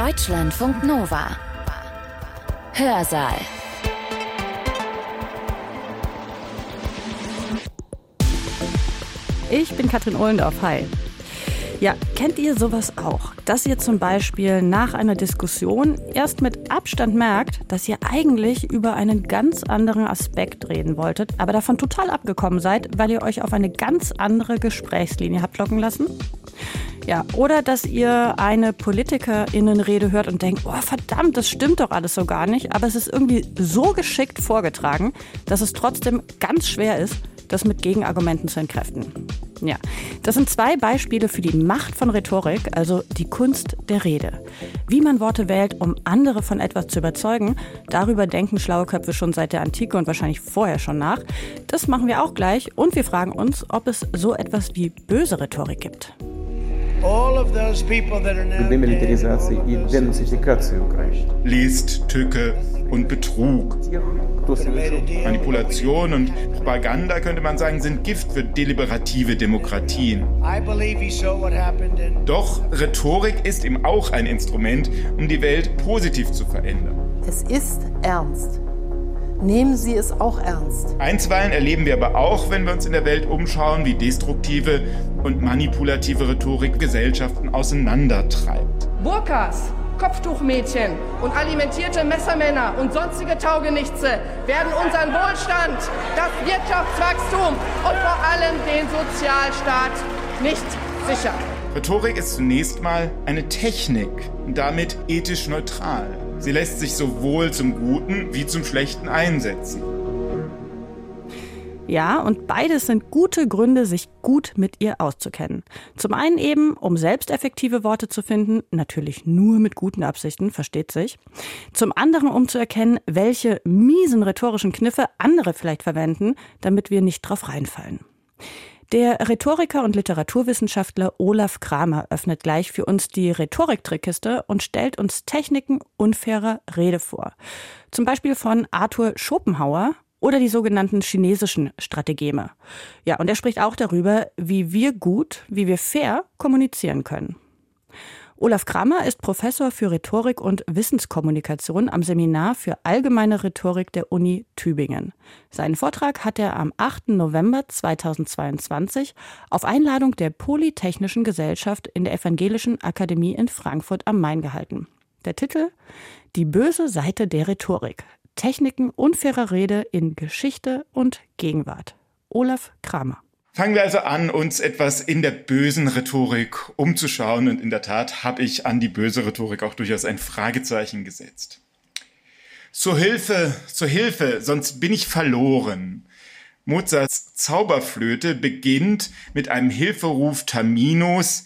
Deutschlandfunk Nova. Hörsaal. Ich bin Katrin Ohlendorf. Hi. Ja, kennt ihr sowas auch? Dass ihr zum Beispiel nach einer Diskussion erst mit Abstand merkt, dass ihr eigentlich über einen ganz anderen Aspekt reden wolltet, aber davon total abgekommen seid, weil ihr euch auf eine ganz andere Gesprächslinie habt locken lassen? Ja, oder dass ihr eine Politikerinnenrede hört und denkt, oh verdammt, das stimmt doch alles so gar nicht, aber es ist irgendwie so geschickt vorgetragen, dass es trotzdem ganz schwer ist, das mit Gegenargumenten zu entkräften. Ja, das sind zwei Beispiele für die Macht von Rhetorik, also die Kunst der Rede. Wie man Worte wählt, um andere von etwas zu überzeugen, darüber denken schlaue Köpfe schon seit der Antike und wahrscheinlich vorher schon nach. Das machen wir auch gleich und wir fragen uns, ob es so etwas wie böse Rhetorik gibt. Демилитаризации и денацификации Украины. List, Tücke und Betrug. Manipulation und Propaganda, könnte man sagen, sind Gift für deliberative Demokratien. Doch Rhetorik ist eben auch ein Instrument, um die Welt positiv zu verändern. Es ist ernst. Nehmen Sie es auch ernst. Einstweilen erleben wir aber auch, wenn wir uns in der Welt umschauen, wie destruktive und manipulative Rhetorik Gesellschaften auseinandertreibt. Burkas, Kopftuchmädchen und alimentierte Messermänner und sonstige Taugenichtse werden unseren Wohlstand, das Wirtschaftswachstum und vor allem den Sozialstaat nicht sichern. Rhetorik ist zunächst mal eine Technik und damit ethisch neutral. Sie lässt sich sowohl zum Guten wie zum Schlechten einsetzen. Ja, und beides sind gute Gründe, sich gut mit ihr auszukennen. Zum einen eben, um selbst effektive Worte zu finden, natürlich nur mit guten Absichten, versteht sich. Zum anderen, um zu erkennen, welche miesen rhetorischen Kniffe andere vielleicht verwenden, damit wir nicht drauf reinfallen. Der Rhetoriker und Literaturwissenschaftler Olaf Kramer öffnet gleich für uns die Rhetoriktrickkiste und stellt uns Techniken unfairer Rede vor. Zum Beispiel von Arthur Schopenhauer oder die sogenannten chinesischen Strategeme. Ja, und er spricht auch darüber, wie wir gut, wie wir fair kommunizieren können. Olaf Kramer ist Professor für Rhetorik und Wissenskommunikation am Seminar für allgemeine Rhetorik der Uni Tübingen. Seinen Vortrag hat er am 8. November 2022 auf Einladung der Polytechnischen Gesellschaft in der Evangelischen Akademie in Frankfurt am Main gehalten. Der Titel Die böse Seite der Rhetorik. Techniken unfairer Rede in Geschichte und Gegenwart. Olaf Kramer. Fangen wir also an, uns etwas in der bösen Rhetorik umzuschauen. Und in der Tat habe ich an die böse Rhetorik auch durchaus ein Fragezeichen gesetzt. Zur Hilfe, zur Hilfe, sonst bin ich verloren. Mozarts Zauberflöte beginnt mit einem Hilferuf Terminus,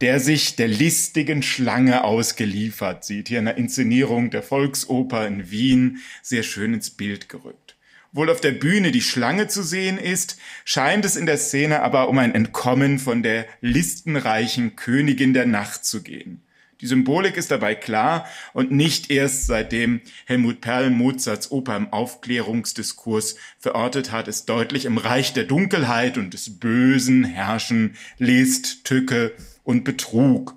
der sich der listigen Schlange ausgeliefert sieht. Hier in der Inszenierung der Volksoper in Wien sehr schön ins Bild gerückt. Wohl auf der Bühne die Schlange zu sehen ist, scheint es in der Szene aber um ein Entkommen von der listenreichen Königin der Nacht zu gehen. Die Symbolik ist dabei klar und nicht erst seitdem Helmut Perl Mozarts Oper im Aufklärungsdiskurs verortet hat, ist deutlich im Reich der Dunkelheit und des Bösen herrschen List, Tücke und Betrug.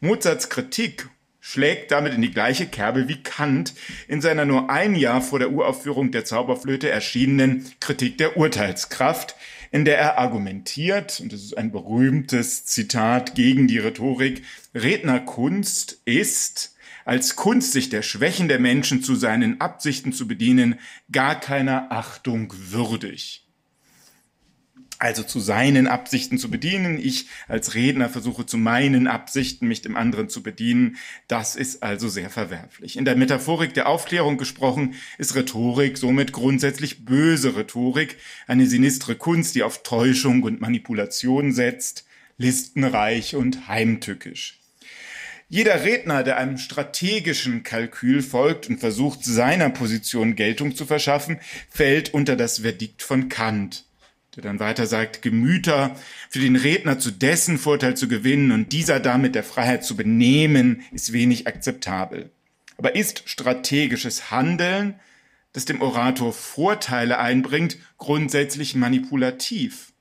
Mozarts Kritik schlägt damit in die gleiche Kerbe wie Kant in seiner nur ein Jahr vor der Uraufführung der Zauberflöte erschienenen Kritik der Urteilskraft, in der er argumentiert, und das ist ein berühmtes Zitat gegen die Rhetorik, Rednerkunst ist, als Kunst sich der Schwächen der Menschen zu seinen Absichten zu bedienen, gar keiner Achtung würdig also zu seinen Absichten zu bedienen. Ich als Redner versuche zu meinen Absichten, mich dem anderen zu bedienen. Das ist also sehr verwerflich. In der Metaphorik der Aufklärung gesprochen, ist Rhetorik somit grundsätzlich böse Rhetorik, eine sinistre Kunst, die auf Täuschung und Manipulation setzt, listenreich und heimtückisch. Jeder Redner, der einem strategischen Kalkül folgt und versucht, seiner Position Geltung zu verschaffen, fällt unter das Verdikt von Kant der dann weiter sagt, Gemüter für den Redner zu dessen Vorteil zu gewinnen und dieser damit der Freiheit zu benehmen, ist wenig akzeptabel. Aber ist strategisches Handeln, das dem Orator Vorteile einbringt, grundsätzlich manipulativ?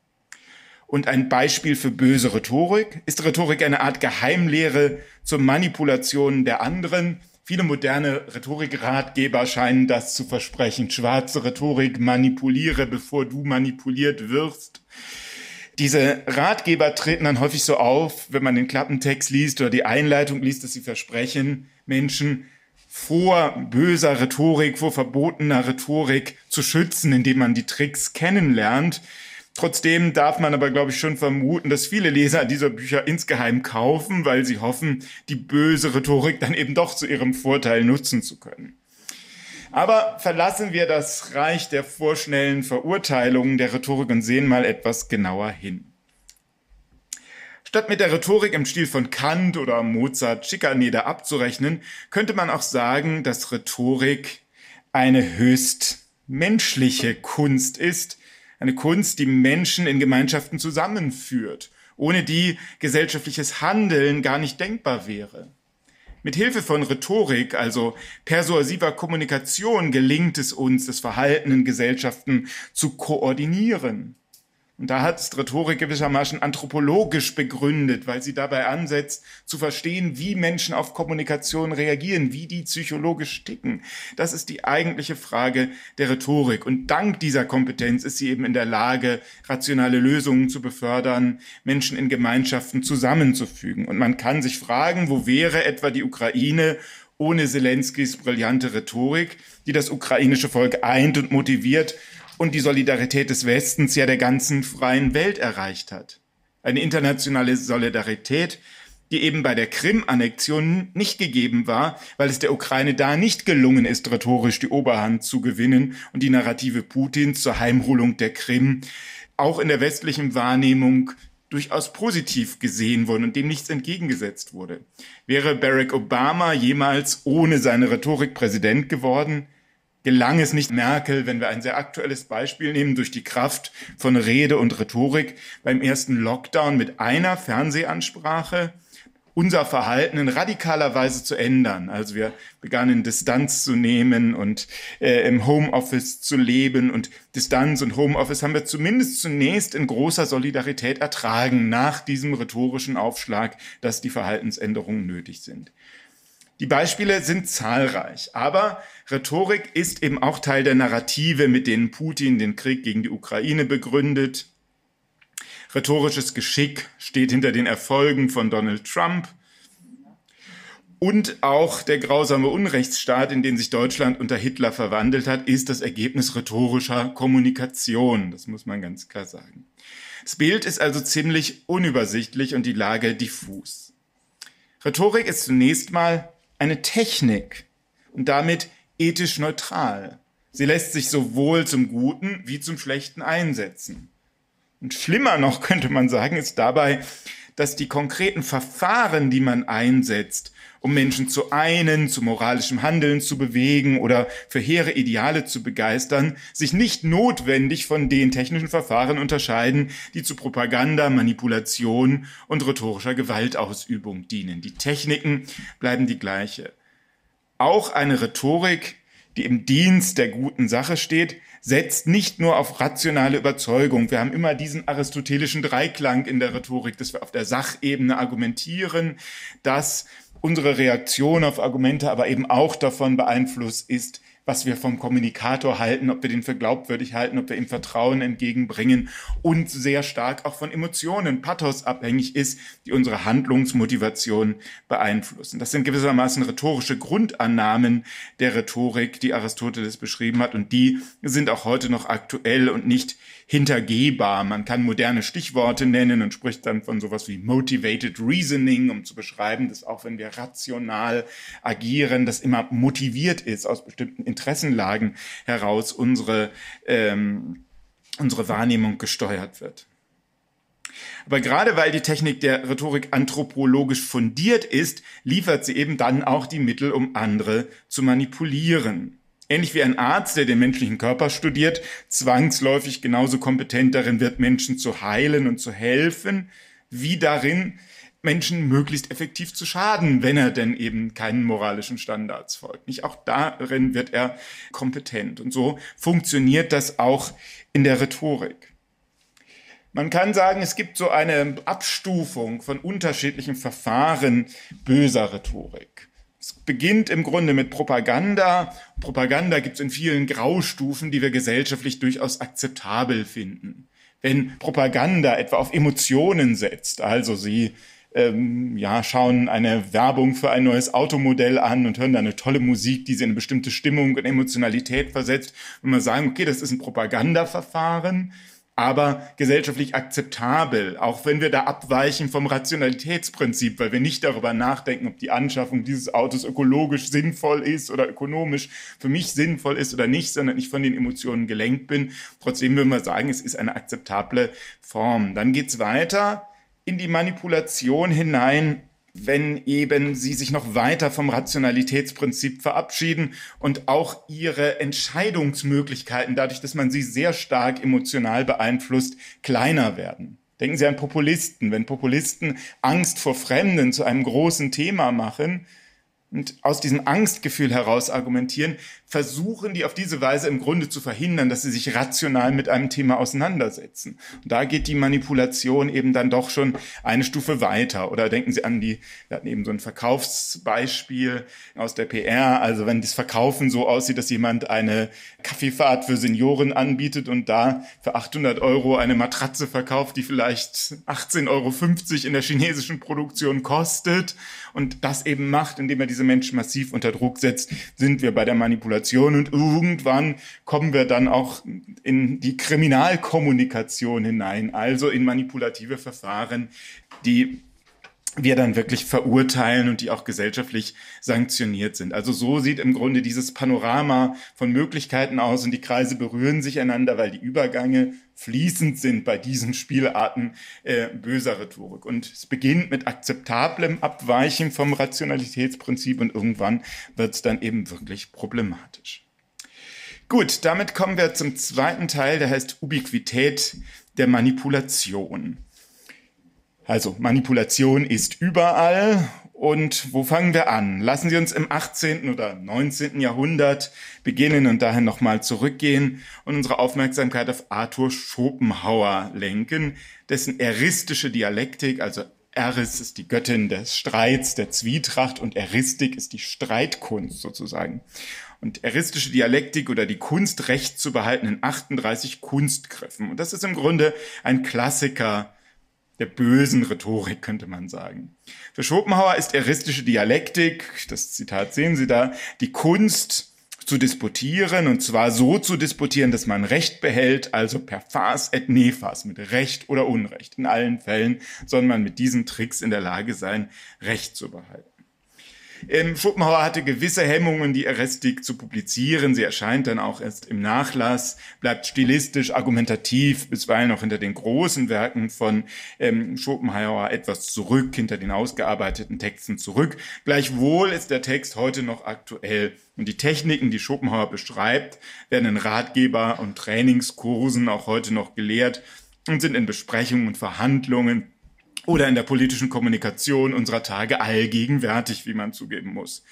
Und ein Beispiel für böse Rhetorik? Ist Rhetorik eine Art Geheimlehre zur Manipulation der anderen. Viele moderne Rhetorikratgeber scheinen das zu versprechen. Schwarze Rhetorik, manipuliere, bevor du manipuliert wirst. Diese Ratgeber treten dann häufig so auf, wenn man den Klappentext liest oder die Einleitung liest, dass sie versprechen, Menschen vor böser Rhetorik, vor verbotener Rhetorik zu schützen, indem man die Tricks kennenlernt. Trotzdem darf man aber, glaube ich, schon vermuten, dass viele Leser dieser Bücher insgeheim kaufen, weil sie hoffen, die böse Rhetorik dann eben doch zu ihrem Vorteil nutzen zu können. Aber verlassen wir das Reich der vorschnellen Verurteilungen der Rhetorik und sehen mal etwas genauer hin. Statt mit der Rhetorik im Stil von Kant oder Mozart Schikaneder abzurechnen, könnte man auch sagen, dass Rhetorik eine höchst menschliche Kunst ist, eine Kunst, die Menschen in Gemeinschaften zusammenführt, ohne die gesellschaftliches Handeln gar nicht denkbar wäre. Mit Hilfe von Rhetorik, also persuasiver Kommunikation, gelingt es uns, das Verhalten in Gesellschaften zu koordinieren. Und da hat Rhetorik gewissermaßen anthropologisch begründet, weil sie dabei ansetzt, zu verstehen, wie Menschen auf Kommunikation reagieren, wie die psychologisch ticken. Das ist die eigentliche Frage der Rhetorik. Und dank dieser Kompetenz ist sie eben in der Lage, rationale Lösungen zu befördern, Menschen in Gemeinschaften zusammenzufügen. Und man kann sich fragen, wo wäre etwa die Ukraine ohne Zelenskys brillante Rhetorik, die das ukrainische Volk eint und motiviert, und die Solidarität des Westens ja der ganzen freien Welt erreicht hat. Eine internationale Solidarität, die eben bei der Krim-Annexion nicht gegeben war, weil es der Ukraine da nicht gelungen ist, rhetorisch die Oberhand zu gewinnen und die Narrative Putins zur Heimholung der Krim auch in der westlichen Wahrnehmung durchaus positiv gesehen wurden und dem nichts entgegengesetzt wurde. Wäre Barack Obama jemals ohne seine Rhetorik Präsident geworden, gelang es nicht Merkel, wenn wir ein sehr aktuelles Beispiel nehmen, durch die Kraft von Rede und Rhetorik beim ersten Lockdown mit einer Fernsehansprache unser Verhalten in radikaler Weise zu ändern. Also wir begannen Distanz zu nehmen und äh, im Homeoffice zu leben und Distanz und Homeoffice haben wir zumindest zunächst in großer Solidarität ertragen nach diesem rhetorischen Aufschlag, dass die Verhaltensänderungen nötig sind. Die Beispiele sind zahlreich, aber Rhetorik ist eben auch Teil der Narrative, mit denen Putin den Krieg gegen die Ukraine begründet. Rhetorisches Geschick steht hinter den Erfolgen von Donald Trump. Und auch der grausame Unrechtsstaat, in den sich Deutschland unter Hitler verwandelt hat, ist das Ergebnis rhetorischer Kommunikation. Das muss man ganz klar sagen. Das Bild ist also ziemlich unübersichtlich und die Lage diffus. Rhetorik ist zunächst mal eine Technik und damit ethisch neutral. Sie lässt sich sowohl zum Guten wie zum Schlechten einsetzen. Und schlimmer noch könnte man sagen, ist dabei, dass die konkreten Verfahren, die man einsetzt, um Menschen zu einen, zu moralischem Handeln zu bewegen oder für hehre Ideale zu begeistern, sich nicht notwendig von den technischen Verfahren unterscheiden, die zu Propaganda, Manipulation und rhetorischer Gewaltausübung dienen. Die Techniken bleiben die gleiche. Auch eine Rhetorik, die im Dienst der guten Sache steht, setzt nicht nur auf rationale Überzeugung. Wir haben immer diesen aristotelischen Dreiklang in der Rhetorik, dass wir auf der Sachebene argumentieren, dass unsere Reaktion auf Argumente aber eben auch davon beeinflusst ist, was wir vom Kommunikator halten, ob wir den für glaubwürdig halten, ob wir ihm Vertrauen entgegenbringen und sehr stark auch von Emotionen, Pathos abhängig ist, die unsere Handlungsmotivation beeinflussen. Das sind gewissermaßen rhetorische Grundannahmen der Rhetorik, die Aristoteles beschrieben hat und die sind auch heute noch aktuell und nicht hintergehbar. Man kann moderne Stichworte nennen und spricht dann von sowas wie motivated reasoning, um zu beschreiben, dass auch wenn wir rational agieren, das immer motiviert ist aus bestimmten Interessenlagen heraus unsere, ähm, unsere Wahrnehmung gesteuert wird. Aber gerade weil die Technik der Rhetorik anthropologisch fundiert ist, liefert sie eben dann auch die Mittel, um andere zu manipulieren. Ähnlich wie ein Arzt, der den menschlichen Körper studiert, zwangsläufig genauso kompetent darin wird, Menschen zu heilen und zu helfen, wie darin, Menschen möglichst effektiv zu schaden, wenn er denn eben keinen moralischen Standards folgt. Nicht auch darin wird er kompetent. Und so funktioniert das auch in der Rhetorik. Man kann sagen, es gibt so eine Abstufung von unterschiedlichen Verfahren böser Rhetorik. Es beginnt im Grunde mit Propaganda. Propaganda gibt es in vielen Graustufen, die wir gesellschaftlich durchaus akzeptabel finden. Wenn Propaganda etwa auf Emotionen setzt, also sie ähm, ja, schauen eine Werbung für ein neues Automodell an und hören da eine tolle Musik, die sie in eine bestimmte Stimmung und Emotionalität versetzt. Und man sagen, okay, das ist ein Propagandaverfahren, aber gesellschaftlich akzeptabel, auch wenn wir da abweichen vom Rationalitätsprinzip, weil wir nicht darüber nachdenken, ob die Anschaffung dieses Autos ökologisch sinnvoll ist oder ökonomisch für mich sinnvoll ist oder nicht, sondern ich von den Emotionen gelenkt bin. Trotzdem würden wir sagen, es ist eine akzeptable Form. Dann geht's weiter in die Manipulation hinein, wenn eben sie sich noch weiter vom Rationalitätsprinzip verabschieden und auch ihre Entscheidungsmöglichkeiten, dadurch, dass man sie sehr stark emotional beeinflusst, kleiner werden. Denken Sie an Populisten. Wenn Populisten Angst vor Fremden zu einem großen Thema machen, und aus diesem Angstgefühl heraus argumentieren, versuchen die auf diese Weise im Grunde zu verhindern, dass sie sich rational mit einem Thema auseinandersetzen. Und da geht die Manipulation eben dann doch schon eine Stufe weiter. Oder denken Sie an die, wir hatten eben so ein Verkaufsbeispiel aus der PR. Also wenn das Verkaufen so aussieht, dass jemand eine Kaffeefahrt für Senioren anbietet und da für 800 Euro eine Matratze verkauft, die vielleicht 18,50 Euro in der chinesischen Produktion kostet und das eben macht, indem er diese Menschen massiv unter Druck setzt, sind wir bei der Manipulation und irgendwann kommen wir dann auch in die Kriminalkommunikation hinein, also in manipulative Verfahren, die wir dann wirklich verurteilen und die auch gesellschaftlich sanktioniert sind. Also so sieht im Grunde dieses Panorama von Möglichkeiten aus und die Kreise berühren sich einander, weil die Übergänge fließend sind bei diesen Spielarten äh, böser Rhetorik. Und es beginnt mit akzeptablem Abweichen vom Rationalitätsprinzip und irgendwann wird es dann eben wirklich problematisch. Gut, damit kommen wir zum zweiten Teil, der heißt Ubiquität der Manipulation. Also Manipulation ist überall. Und wo fangen wir an? Lassen Sie uns im 18. oder 19. Jahrhundert beginnen und dahin nochmal zurückgehen und unsere Aufmerksamkeit auf Arthur Schopenhauer lenken, dessen eristische Dialektik, also Eris ist die Göttin des Streits, der Zwietracht und Eristik ist die Streitkunst sozusagen. Und eristische Dialektik oder die Kunst Recht zu behalten in 38 Kunstgriffen. Und das ist im Grunde ein Klassiker der bösen Rhetorik, könnte man sagen. Für Schopenhauer ist eristische Dialektik, das Zitat sehen Sie da, die Kunst zu disputieren und zwar so zu disputieren, dass man Recht behält, also per fas et nefas, mit Recht oder Unrecht. In allen Fällen soll man mit diesen Tricks in der Lage sein, Recht zu behalten. Ähm, Schopenhauer hatte gewisse Hemmungen, die Eristik zu publizieren. Sie erscheint dann auch erst im Nachlass, bleibt stilistisch, argumentativ, bisweilen auch hinter den großen Werken von ähm, Schopenhauer etwas zurück, hinter den ausgearbeiteten Texten zurück. Gleichwohl ist der Text heute noch aktuell. Und die Techniken, die Schopenhauer beschreibt, werden in Ratgeber und Trainingskursen auch heute noch gelehrt und sind in Besprechungen und Verhandlungen oder in der politischen Kommunikation unserer Tage allgegenwärtig, wie man zugeben muss.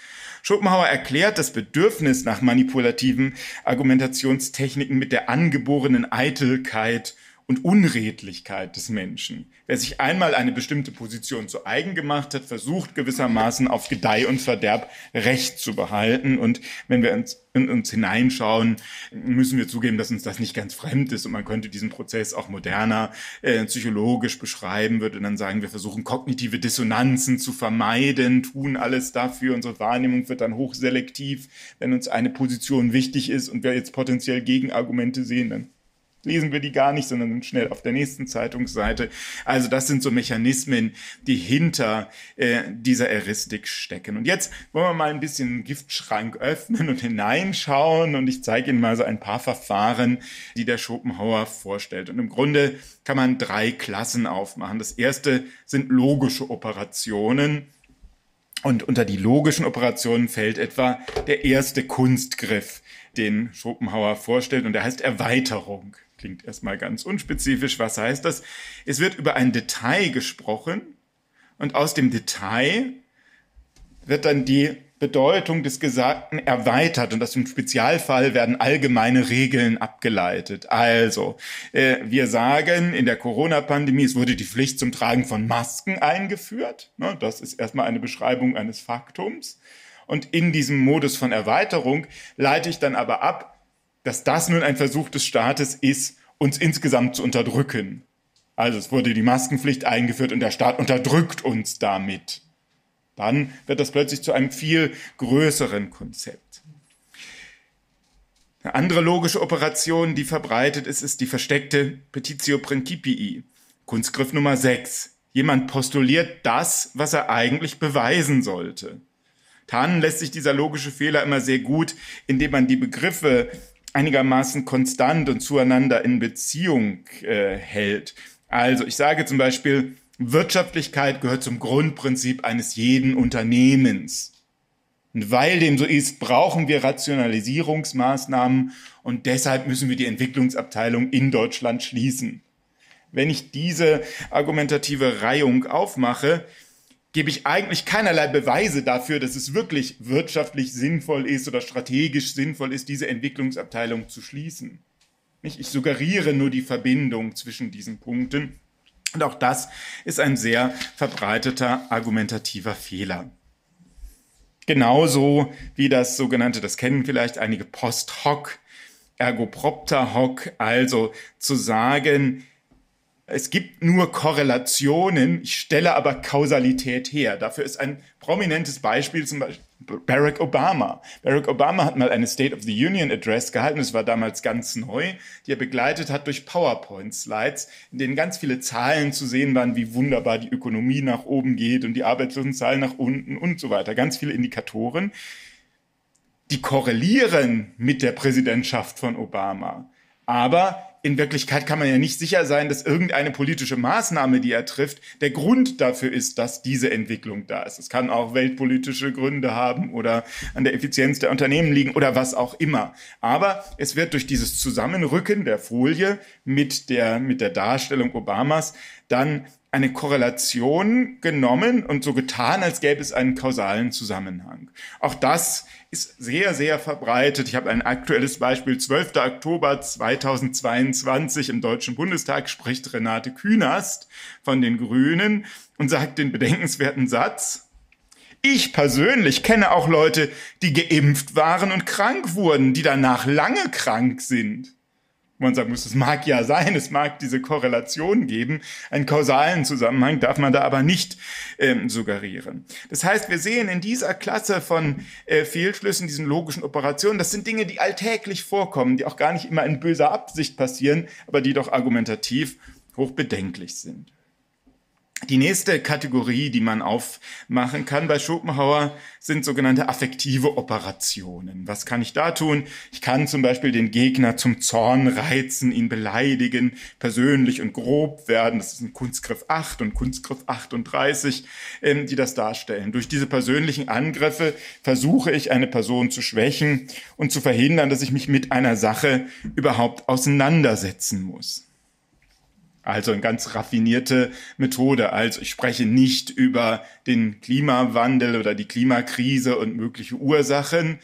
Schopenhauer erklärt das Bedürfnis nach manipulativen Argumentationstechniken mit der angeborenen Eitelkeit und Unredlichkeit des Menschen. Wer sich einmal eine bestimmte Position zu eigen gemacht hat, versucht gewissermaßen auf Gedeih und Verderb Recht zu behalten. Und wenn wir uns, in uns hineinschauen, müssen wir zugeben, dass uns das nicht ganz fremd ist. Und man könnte diesen Prozess auch moderner äh, psychologisch beschreiben, würde dann sagen, wir versuchen kognitive Dissonanzen zu vermeiden, tun alles dafür. Unsere Wahrnehmung wird dann hochselektiv. Wenn uns eine Position wichtig ist und wir jetzt potenziell Gegenargumente sehen, dann lesen wir die gar nicht, sondern sind schnell auf der nächsten Zeitungsseite. Also das sind so Mechanismen, die hinter äh, dieser Eristik stecken. Und jetzt wollen wir mal ein bisschen den Giftschrank öffnen und hineinschauen und ich zeige Ihnen mal so ein paar Verfahren, die der Schopenhauer vorstellt. Und im Grunde kann man drei Klassen aufmachen. Das erste sind logische Operationen. Und unter die logischen Operationen fällt etwa der erste Kunstgriff, den Schopenhauer vorstellt, und der heißt Erweiterung. Klingt erstmal ganz unspezifisch. Was heißt das? Es wird über ein Detail gesprochen und aus dem Detail wird dann die Bedeutung des Gesagten erweitert und aus dem Spezialfall werden allgemeine Regeln abgeleitet. Also, äh, wir sagen, in der Corona-Pandemie, es wurde die Pflicht zum Tragen von Masken eingeführt. Ne, das ist erstmal eine Beschreibung eines Faktums. Und in diesem Modus von Erweiterung leite ich dann aber ab, dass das nun ein Versuch des Staates ist, uns insgesamt zu unterdrücken. Also es wurde die Maskenpflicht eingeführt und der Staat unterdrückt uns damit. Dann wird das plötzlich zu einem viel größeren Konzept. Eine andere logische Operation, die verbreitet ist, ist die versteckte Petitio Principii, Kunstgriff Nummer 6. Jemand postuliert das, was er eigentlich beweisen sollte. Tarnen lässt sich dieser logische Fehler immer sehr gut, indem man die Begriffe einigermaßen konstant und zueinander in Beziehung äh, hält. Also ich sage zum Beispiel, Wirtschaftlichkeit gehört zum Grundprinzip eines jeden Unternehmens. Und weil dem so ist, brauchen wir Rationalisierungsmaßnahmen und deshalb müssen wir die Entwicklungsabteilung in Deutschland schließen. Wenn ich diese argumentative Reihung aufmache, gebe ich eigentlich keinerlei Beweise dafür, dass es wirklich wirtschaftlich sinnvoll ist oder strategisch sinnvoll ist, diese Entwicklungsabteilung zu schließen. Ich suggeriere nur die Verbindung zwischen diesen Punkten. Und auch das ist ein sehr verbreiteter argumentativer Fehler. Genauso wie das sogenannte, das kennen vielleicht einige Post hoc, ergo propter hoc, also zu sagen, es gibt nur Korrelationen, ich stelle aber Kausalität her. Dafür ist ein prominentes Beispiel zum Beispiel Barack Obama. Barack Obama hat mal eine State of the Union Address gehalten, das war damals ganz neu, die er begleitet hat durch PowerPoint-Slides, in denen ganz viele Zahlen zu sehen waren, wie wunderbar die Ökonomie nach oben geht und die Arbeitslosenzahlen nach unten und so weiter. Ganz viele Indikatoren, die korrelieren mit der Präsidentschaft von Obama. Aber in Wirklichkeit kann man ja nicht sicher sein, dass irgendeine politische Maßnahme, die er trifft, der Grund dafür ist, dass diese Entwicklung da ist. Es kann auch weltpolitische Gründe haben oder an der Effizienz der Unternehmen liegen oder was auch immer. Aber es wird durch dieses Zusammenrücken der Folie mit der, mit der Darstellung Obamas dann eine Korrelation genommen und so getan, als gäbe es einen kausalen Zusammenhang. Auch das ist sehr, sehr verbreitet. Ich habe ein aktuelles Beispiel. 12. Oktober 2022 im Deutschen Bundestag spricht Renate Künast von den Grünen und sagt den bedenkenswerten Satz, ich persönlich kenne auch Leute, die geimpft waren und krank wurden, die danach lange krank sind man sagen muss, es mag ja sein, es mag diese Korrelation geben, einen kausalen Zusammenhang darf man da aber nicht ähm, suggerieren. Das heißt, wir sehen in dieser Klasse von äh, Fehlschlüssen, diesen logischen Operationen, das sind Dinge, die alltäglich vorkommen, die auch gar nicht immer in böser Absicht passieren, aber die doch argumentativ hoch bedenklich sind. Die nächste Kategorie, die man aufmachen kann bei Schopenhauer, sind sogenannte affektive Operationen. Was kann ich da tun? Ich kann zum Beispiel den Gegner zum Zorn reizen, ihn beleidigen, persönlich und grob werden. Das ist ein Kunstgriff 8 und Kunstgriff 38, ähm, die das darstellen. Durch diese persönlichen Angriffe versuche ich, eine Person zu schwächen und zu verhindern, dass ich mich mit einer Sache überhaupt auseinandersetzen muss. Also eine ganz raffinierte Methode. Also ich spreche nicht über den Klimawandel oder die Klimakrise und mögliche Ursachen,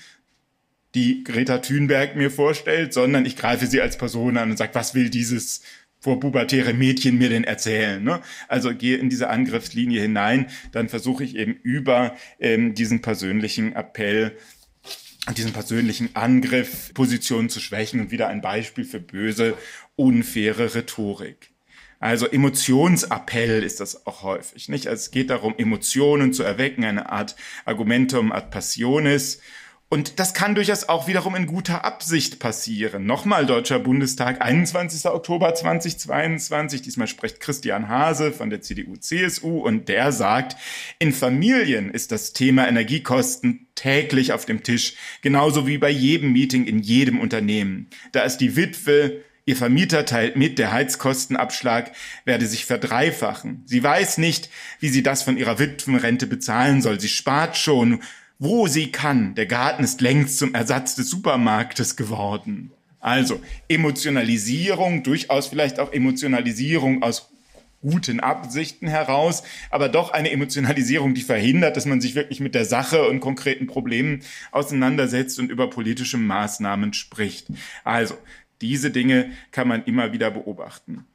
die Greta Thunberg mir vorstellt, sondern ich greife sie als Person an und sage, was will dieses vorpubertäre Mädchen mir denn erzählen? Ne? Also gehe in diese Angriffslinie hinein, dann versuche ich eben über ähm, diesen persönlichen Appell diesen persönlichen Angriff Positionen zu schwächen und wieder ein Beispiel für böse, unfaire Rhetorik. Also Emotionsappell ist das auch häufig, nicht? Also es geht darum, Emotionen zu erwecken, eine Art Argumentum ad passionis. Und das kann durchaus auch wiederum in guter Absicht passieren. Nochmal Deutscher Bundestag, 21. Oktober 2022. Diesmal spricht Christian Hase von der CDU-CSU und der sagt, in Familien ist das Thema Energiekosten täglich auf dem Tisch, genauso wie bei jedem Meeting in jedem Unternehmen. Da ist die Witwe, Ihr Vermieter teilt mit, der Heizkostenabschlag werde sich verdreifachen. Sie weiß nicht, wie sie das von ihrer Witwenrente bezahlen soll. Sie spart schon, wo sie kann. Der Garten ist längst zum Ersatz des Supermarktes geworden. Also Emotionalisierung, durchaus vielleicht auch Emotionalisierung aus guten Absichten heraus, aber doch eine Emotionalisierung, die verhindert, dass man sich wirklich mit der Sache und konkreten Problemen auseinandersetzt und über politische Maßnahmen spricht. Also, diese Dinge kann man immer wieder beobachten.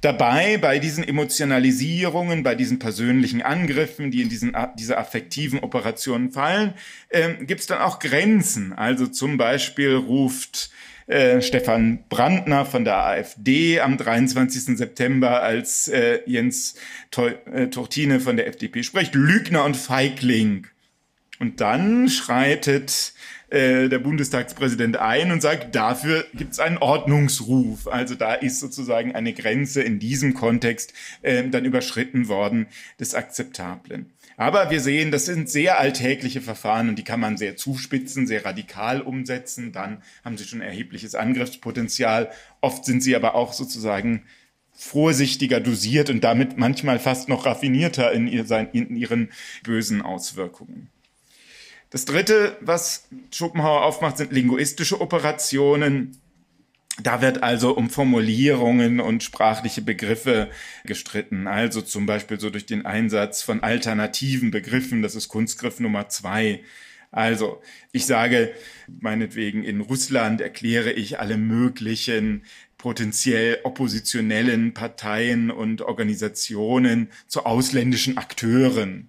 Dabei, bei diesen Emotionalisierungen, bei diesen persönlichen Angriffen, die in diesen, diese affektiven Operationen fallen, äh, gibt es dann auch Grenzen. Also zum Beispiel ruft äh, Stefan Brandner von der AfD am 23. September, als äh, Jens äh, Tortine von der FDP spricht, Lügner und Feigling. Und dann schreitet äh, der Bundestagspräsident ein und sagt, dafür gibt es einen Ordnungsruf. Also da ist sozusagen eine Grenze in diesem Kontext äh, dann überschritten worden des Akzeptablen. Aber wir sehen, das sind sehr alltägliche Verfahren und die kann man sehr zuspitzen, sehr radikal umsetzen. Dann haben sie schon erhebliches Angriffspotenzial. Oft sind sie aber auch sozusagen vorsichtiger dosiert und damit manchmal fast noch raffinierter in, ihr, in ihren bösen Auswirkungen. Das dritte, was Schopenhauer aufmacht, sind linguistische Operationen. Da wird also um Formulierungen und sprachliche Begriffe gestritten. Also zum Beispiel so durch den Einsatz von alternativen Begriffen. Das ist Kunstgriff Nummer zwei. Also, ich sage meinetwegen, in Russland erkläre ich alle möglichen potenziell oppositionellen Parteien und Organisationen zu ausländischen Akteuren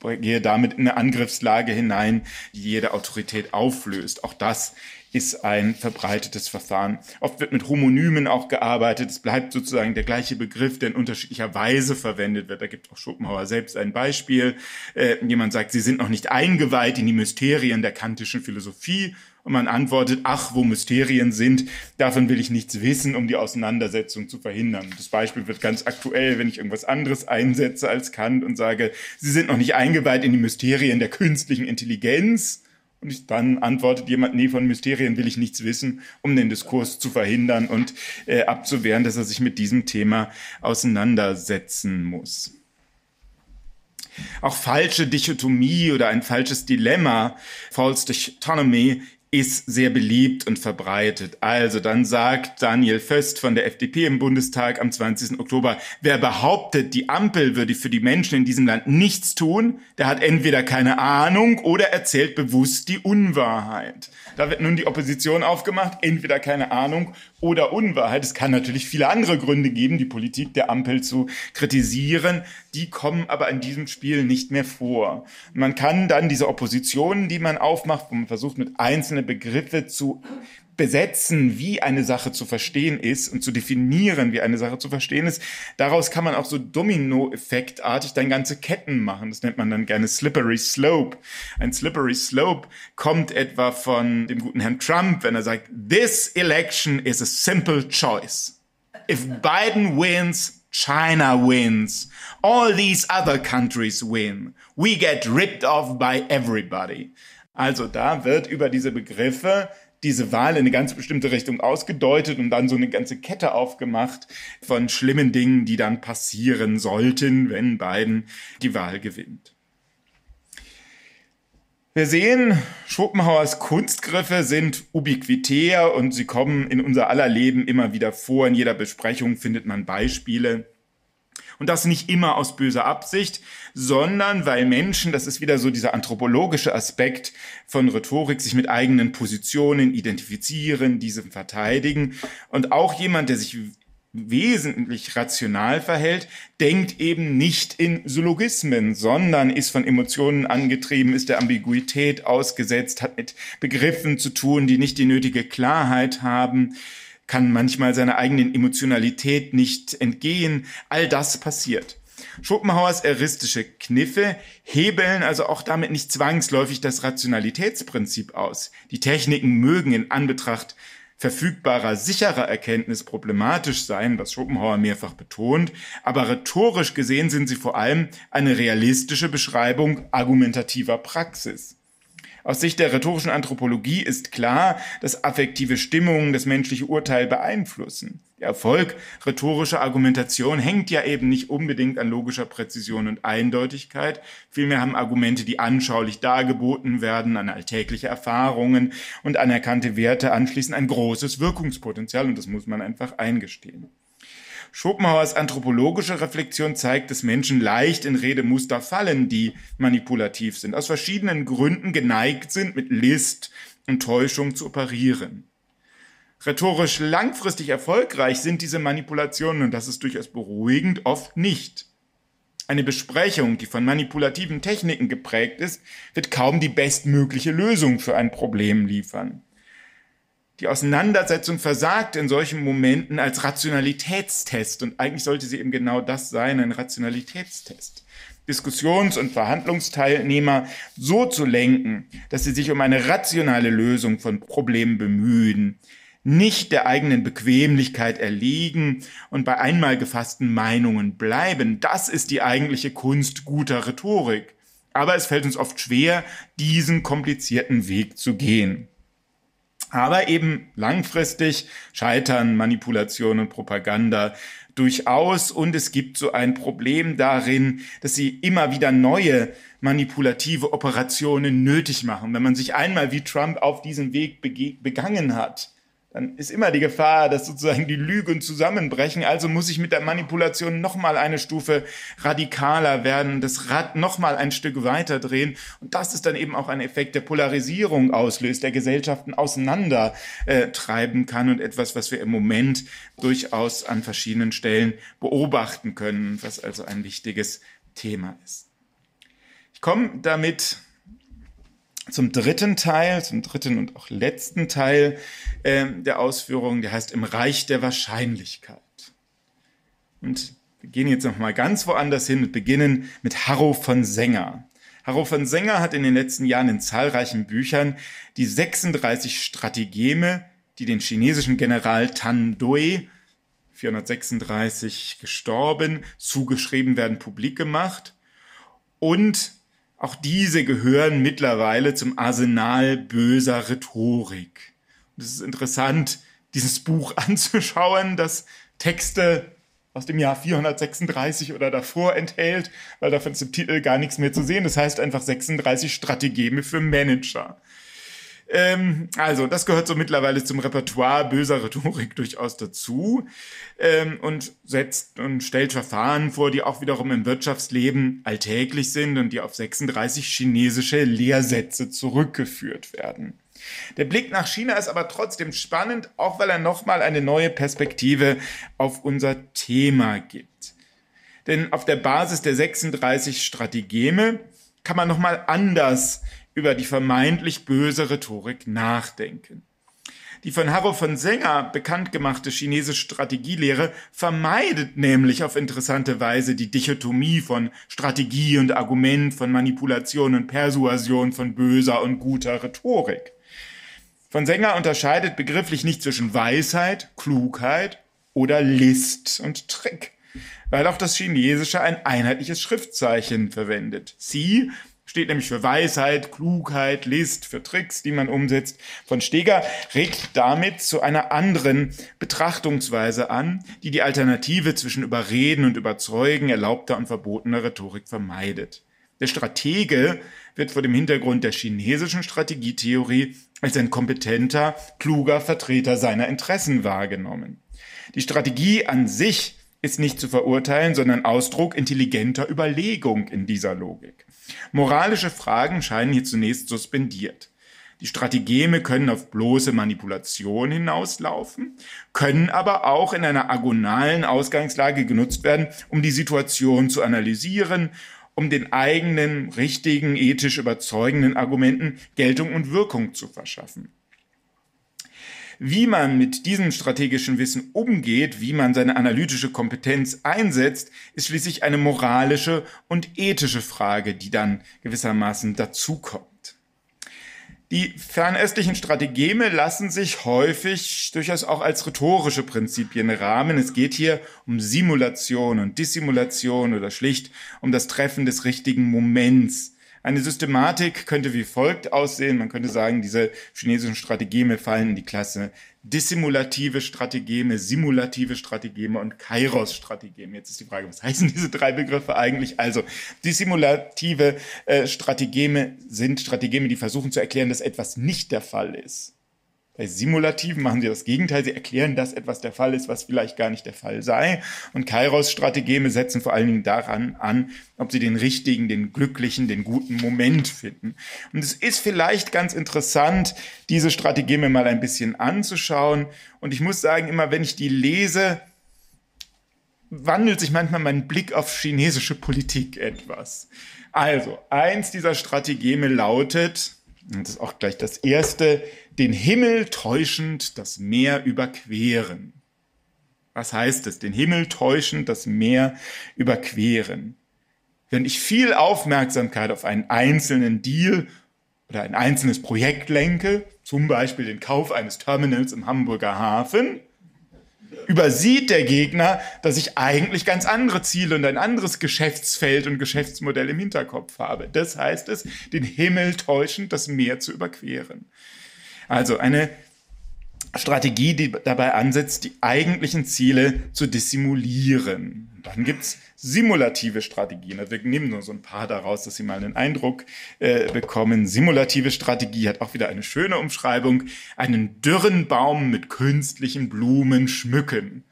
gehe damit in eine Angriffslage hinein, die jede Autorität auflöst. Auch das ist ein verbreitetes Verfahren. Oft wird mit Homonymen auch gearbeitet. Es bleibt sozusagen der gleiche Begriff, der in unterschiedlicher Weise verwendet wird. Da gibt auch Schopenhauer selbst ein Beispiel. Äh, jemand sagt, sie sind noch nicht eingeweiht in die Mysterien der kantischen Philosophie und man antwortet, ach, wo Mysterien sind, davon will ich nichts wissen, um die Auseinandersetzung zu verhindern. Das Beispiel wird ganz aktuell, wenn ich irgendwas anderes einsetze als Kant und sage, Sie sind noch nicht eingeweiht in die Mysterien der künstlichen Intelligenz. Und ich, dann antwortet jemand, nee, von Mysterien will ich nichts wissen, um den Diskurs zu verhindern und äh, abzuwehren, dass er sich mit diesem Thema auseinandersetzen muss. Auch falsche Dichotomie oder ein falsches Dilemma, false dichotomy, ist sehr beliebt und verbreitet. Also dann sagt Daniel Föst von der FDP im Bundestag am 20. Oktober, wer behauptet, die Ampel würde für die Menschen in diesem Land nichts tun, der hat entweder keine Ahnung oder erzählt bewusst die Unwahrheit. Da wird nun die Opposition aufgemacht, entweder keine Ahnung oder Unwahrheit. Es kann natürlich viele andere Gründe geben, die Politik der Ampel zu kritisieren. Die kommen aber in diesem Spiel nicht mehr vor. Man kann dann diese Oppositionen, die man aufmacht, wo man versucht mit einzelnen Begriffe zu besetzen, wie eine Sache zu verstehen ist und zu definieren, wie eine Sache zu verstehen ist. Daraus kann man auch so Domino-Effektartig dann ganze Ketten machen. Das nennt man dann gerne Slippery Slope. Ein Slippery Slope kommt etwa von dem guten Herrn Trump, wenn er sagt, this election is a simple choice. If Biden wins, China wins. All these other countries win. We get ripped off by everybody. Also da wird über diese Begriffe diese Wahl in eine ganz bestimmte Richtung ausgedeutet und dann so eine ganze Kette aufgemacht von schlimmen Dingen, die dann passieren sollten, wenn Biden die Wahl gewinnt. Wir sehen, Schopenhauers Kunstgriffe sind ubiquitär und sie kommen in unser aller Leben immer wieder vor. In jeder Besprechung findet man Beispiele. Und das nicht immer aus böser Absicht, sondern weil Menschen, das ist wieder so dieser anthropologische Aspekt von Rhetorik, sich mit eigenen Positionen identifizieren, diese verteidigen. Und auch jemand, der sich wesentlich rational verhält, denkt eben nicht in Syllogismen, sondern ist von Emotionen angetrieben, ist der Ambiguität ausgesetzt, hat mit Begriffen zu tun, die nicht die nötige Klarheit haben kann manchmal seiner eigenen Emotionalität nicht entgehen. All das passiert. Schopenhauers eristische Kniffe hebeln also auch damit nicht zwangsläufig das Rationalitätsprinzip aus. Die Techniken mögen in Anbetracht verfügbarer, sicherer Erkenntnis problematisch sein, was Schopenhauer mehrfach betont, aber rhetorisch gesehen sind sie vor allem eine realistische Beschreibung argumentativer Praxis. Aus Sicht der rhetorischen Anthropologie ist klar, dass affektive Stimmungen das menschliche Urteil beeinflussen. Der Erfolg rhetorischer Argumentation hängt ja eben nicht unbedingt an logischer Präzision und Eindeutigkeit. Vielmehr haben Argumente, die anschaulich dargeboten werden, an alltägliche Erfahrungen und anerkannte Werte anschließend ein großes Wirkungspotenzial und das muss man einfach eingestehen. Schopenhauers anthropologische Reflexion zeigt, dass Menschen leicht in Redemuster fallen, die manipulativ sind, aus verschiedenen Gründen geneigt sind, mit List und Täuschung zu operieren. Rhetorisch langfristig erfolgreich sind diese Manipulationen, und das ist durchaus beruhigend, oft nicht. Eine Besprechung, die von manipulativen Techniken geprägt ist, wird kaum die bestmögliche Lösung für ein Problem liefern. Die Auseinandersetzung versagt in solchen Momenten als Rationalitätstest und eigentlich sollte sie eben genau das sein, ein Rationalitätstest. Diskussions- und Verhandlungsteilnehmer so zu lenken, dass sie sich um eine rationale Lösung von Problemen bemühen, nicht der eigenen Bequemlichkeit erliegen und bei einmal gefassten Meinungen bleiben. Das ist die eigentliche Kunst guter Rhetorik. Aber es fällt uns oft schwer, diesen komplizierten Weg zu gehen. Aber eben langfristig scheitern Manipulation und Propaganda durchaus und es gibt so ein Problem darin, dass sie immer wieder neue manipulative Operationen nötig machen. Wenn man sich einmal wie Trump auf diesen Weg begangen hat, dann ist immer die Gefahr, dass sozusagen die Lügen zusammenbrechen. Also muss ich mit der Manipulation nochmal eine Stufe radikaler werden, das Rad nochmal ein Stück weiter drehen. Und das ist dann eben auch ein Effekt der Polarisierung auslöst, der Gesellschaften auseinander äh, treiben kann und etwas, was wir im Moment durchaus an verschiedenen Stellen beobachten können, was also ein wichtiges Thema ist. Ich komme damit zum dritten Teil, zum dritten und auch letzten Teil äh, der Ausführungen, der heißt im Reich der Wahrscheinlichkeit. Und wir gehen jetzt noch mal ganz woanders hin und beginnen mit Harro von Sänger. Harro von Sänger hat in den letzten Jahren in zahlreichen Büchern die 36 Strategeme, die den chinesischen General Tan Dui 436 gestorben, zugeschrieben werden, publik gemacht und auch diese gehören mittlerweile zum Arsenal böser Rhetorik. Und es ist interessant, dieses Buch anzuschauen, das Texte aus dem Jahr 436 oder davor enthält, weil davon ist im Titel gar nichts mehr zu sehen. Das heißt einfach 36 Strategeme für Manager. Ähm, also, das gehört so mittlerweile zum Repertoire böser Rhetorik durchaus dazu ähm, und setzt und stellt Verfahren vor, die auch wiederum im Wirtschaftsleben alltäglich sind und die auf 36 chinesische Lehrsätze zurückgeführt werden. Der Blick nach China ist aber trotzdem spannend, auch weil er nochmal eine neue Perspektive auf unser Thema gibt. Denn auf der Basis der 36 Strategeme kann man nochmal anders über die vermeintlich böse Rhetorik nachdenken. Die von Harro von Sänger bekannt gemachte chinesische Strategielehre vermeidet nämlich auf interessante Weise die Dichotomie von Strategie und Argument, von Manipulation und Persuasion, von böser und guter Rhetorik. Von Sänger unterscheidet begrifflich nicht zwischen Weisheit, Klugheit oder List und Trick, weil auch das Chinesische ein einheitliches Schriftzeichen verwendet. Sie steht nämlich für Weisheit, Klugheit, List, für Tricks, die man umsetzt. Von Steger regt damit zu einer anderen Betrachtungsweise an, die die Alternative zwischen Überreden und Überzeugen, erlaubter und verbotener Rhetorik vermeidet. Der Stratege wird vor dem Hintergrund der chinesischen Strategietheorie als ein kompetenter, kluger Vertreter seiner Interessen wahrgenommen. Die Strategie an sich ist nicht zu verurteilen, sondern Ausdruck intelligenter Überlegung in dieser Logik. Moralische Fragen scheinen hier zunächst suspendiert. Die Strategeme können auf bloße Manipulation hinauslaufen, können aber auch in einer agonalen Ausgangslage genutzt werden, um die Situation zu analysieren, um den eigenen, richtigen, ethisch überzeugenden Argumenten Geltung und Wirkung zu verschaffen. Wie man mit diesem strategischen Wissen umgeht, wie man seine analytische Kompetenz einsetzt, ist schließlich eine moralische und ethische Frage, die dann gewissermaßen dazukommt. Die fernöstlichen Strategeme lassen sich häufig durchaus auch als rhetorische Prinzipien rahmen. Es geht hier um Simulation und Dissimulation oder schlicht um das Treffen des richtigen Moments eine Systematik könnte wie folgt aussehen. Man könnte sagen, diese chinesischen Strategeme fallen in die Klasse dissimulative Strategeme, simulative Strategeme und Kairos-Strategeme. Jetzt ist die Frage, was heißen diese drei Begriffe eigentlich? Also, dissimulative äh, Strategeme sind Strategeme, die versuchen zu erklären, dass etwas nicht der Fall ist. Bei Simulativen machen sie das Gegenteil. Sie erklären, dass etwas der Fall ist, was vielleicht gar nicht der Fall sei. Und Kairos-Strategeme setzen vor allen Dingen daran an, ob sie den richtigen, den glücklichen, den guten Moment finden. Und es ist vielleicht ganz interessant, diese Strategeme mal ein bisschen anzuschauen. Und ich muss sagen, immer wenn ich die lese, wandelt sich manchmal mein Blick auf chinesische Politik etwas. Also, eins dieser Strategeme lautet, und das ist auch gleich das erste, den Himmel täuschend das Meer überqueren. Was heißt es? Den Himmel täuschend das Meer überqueren. Wenn ich viel Aufmerksamkeit auf einen einzelnen Deal oder ein einzelnes Projekt lenke, zum Beispiel den Kauf eines Terminals im Hamburger Hafen, übersieht der Gegner, dass ich eigentlich ganz andere Ziele und ein anderes Geschäftsfeld und Geschäftsmodell im Hinterkopf habe. Das heißt es, den Himmel täuschend das Meer zu überqueren. Also eine Strategie, die dabei ansetzt, die eigentlichen Ziele zu dissimulieren. Dann gibt's simulative Strategien. Also wir nehmen nur so ein paar daraus, dass Sie mal einen Eindruck äh, bekommen. Simulative Strategie hat auch wieder eine schöne Umschreibung. Einen dürren Baum mit künstlichen Blumen schmücken.